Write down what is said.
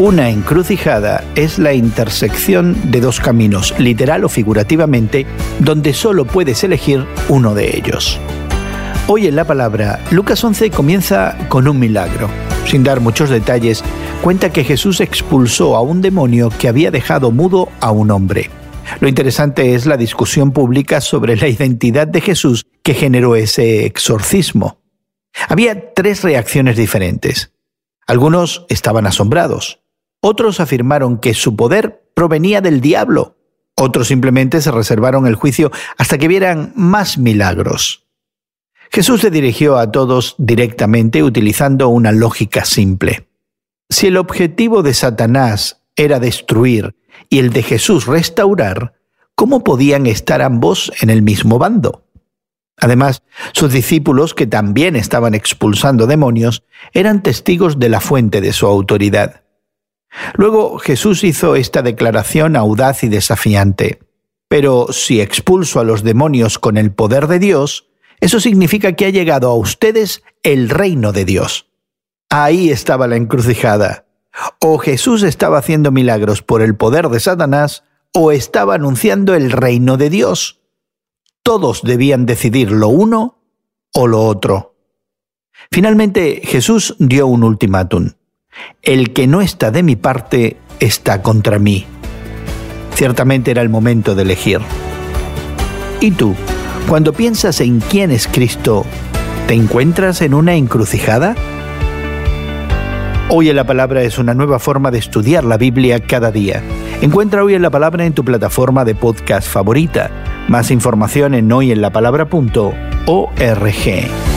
Una encrucijada es la intersección de dos caminos, literal o figurativamente, donde solo puedes elegir uno de ellos. Hoy en la palabra, Lucas 11 comienza con un milagro. Sin dar muchos detalles, cuenta que Jesús expulsó a un demonio que había dejado mudo a un hombre. Lo interesante es la discusión pública sobre la identidad de Jesús que generó ese exorcismo. Había tres reacciones diferentes. Algunos estaban asombrados, otros afirmaron que su poder provenía del diablo. Otros simplemente se reservaron el juicio hasta que vieran más milagros. Jesús se dirigió a todos directamente utilizando una lógica simple. Si el objetivo de Satanás era destruir y el de Jesús restaurar, ¿cómo podían estar ambos en el mismo bando? Además, sus discípulos, que también estaban expulsando demonios, eran testigos de la fuente de su autoridad. Luego Jesús hizo esta declaración audaz y desafiante. Pero si expulso a los demonios con el poder de Dios, eso significa que ha llegado a ustedes el reino de Dios. Ahí estaba la encrucijada. O Jesús estaba haciendo milagros por el poder de Satanás, o estaba anunciando el reino de Dios. Todos debían decidir lo uno o lo otro. Finalmente Jesús dio un ultimátum. El que no está de mi parte está contra mí. Ciertamente era el momento de elegir. ¿Y tú, cuando piensas en quién es Cristo, te encuentras en una encrucijada? Hoy en la Palabra es una nueva forma de estudiar la Biblia cada día. Encuentra Hoy en la Palabra en tu plataforma de podcast favorita. Más información en hoyenlapalabra.org.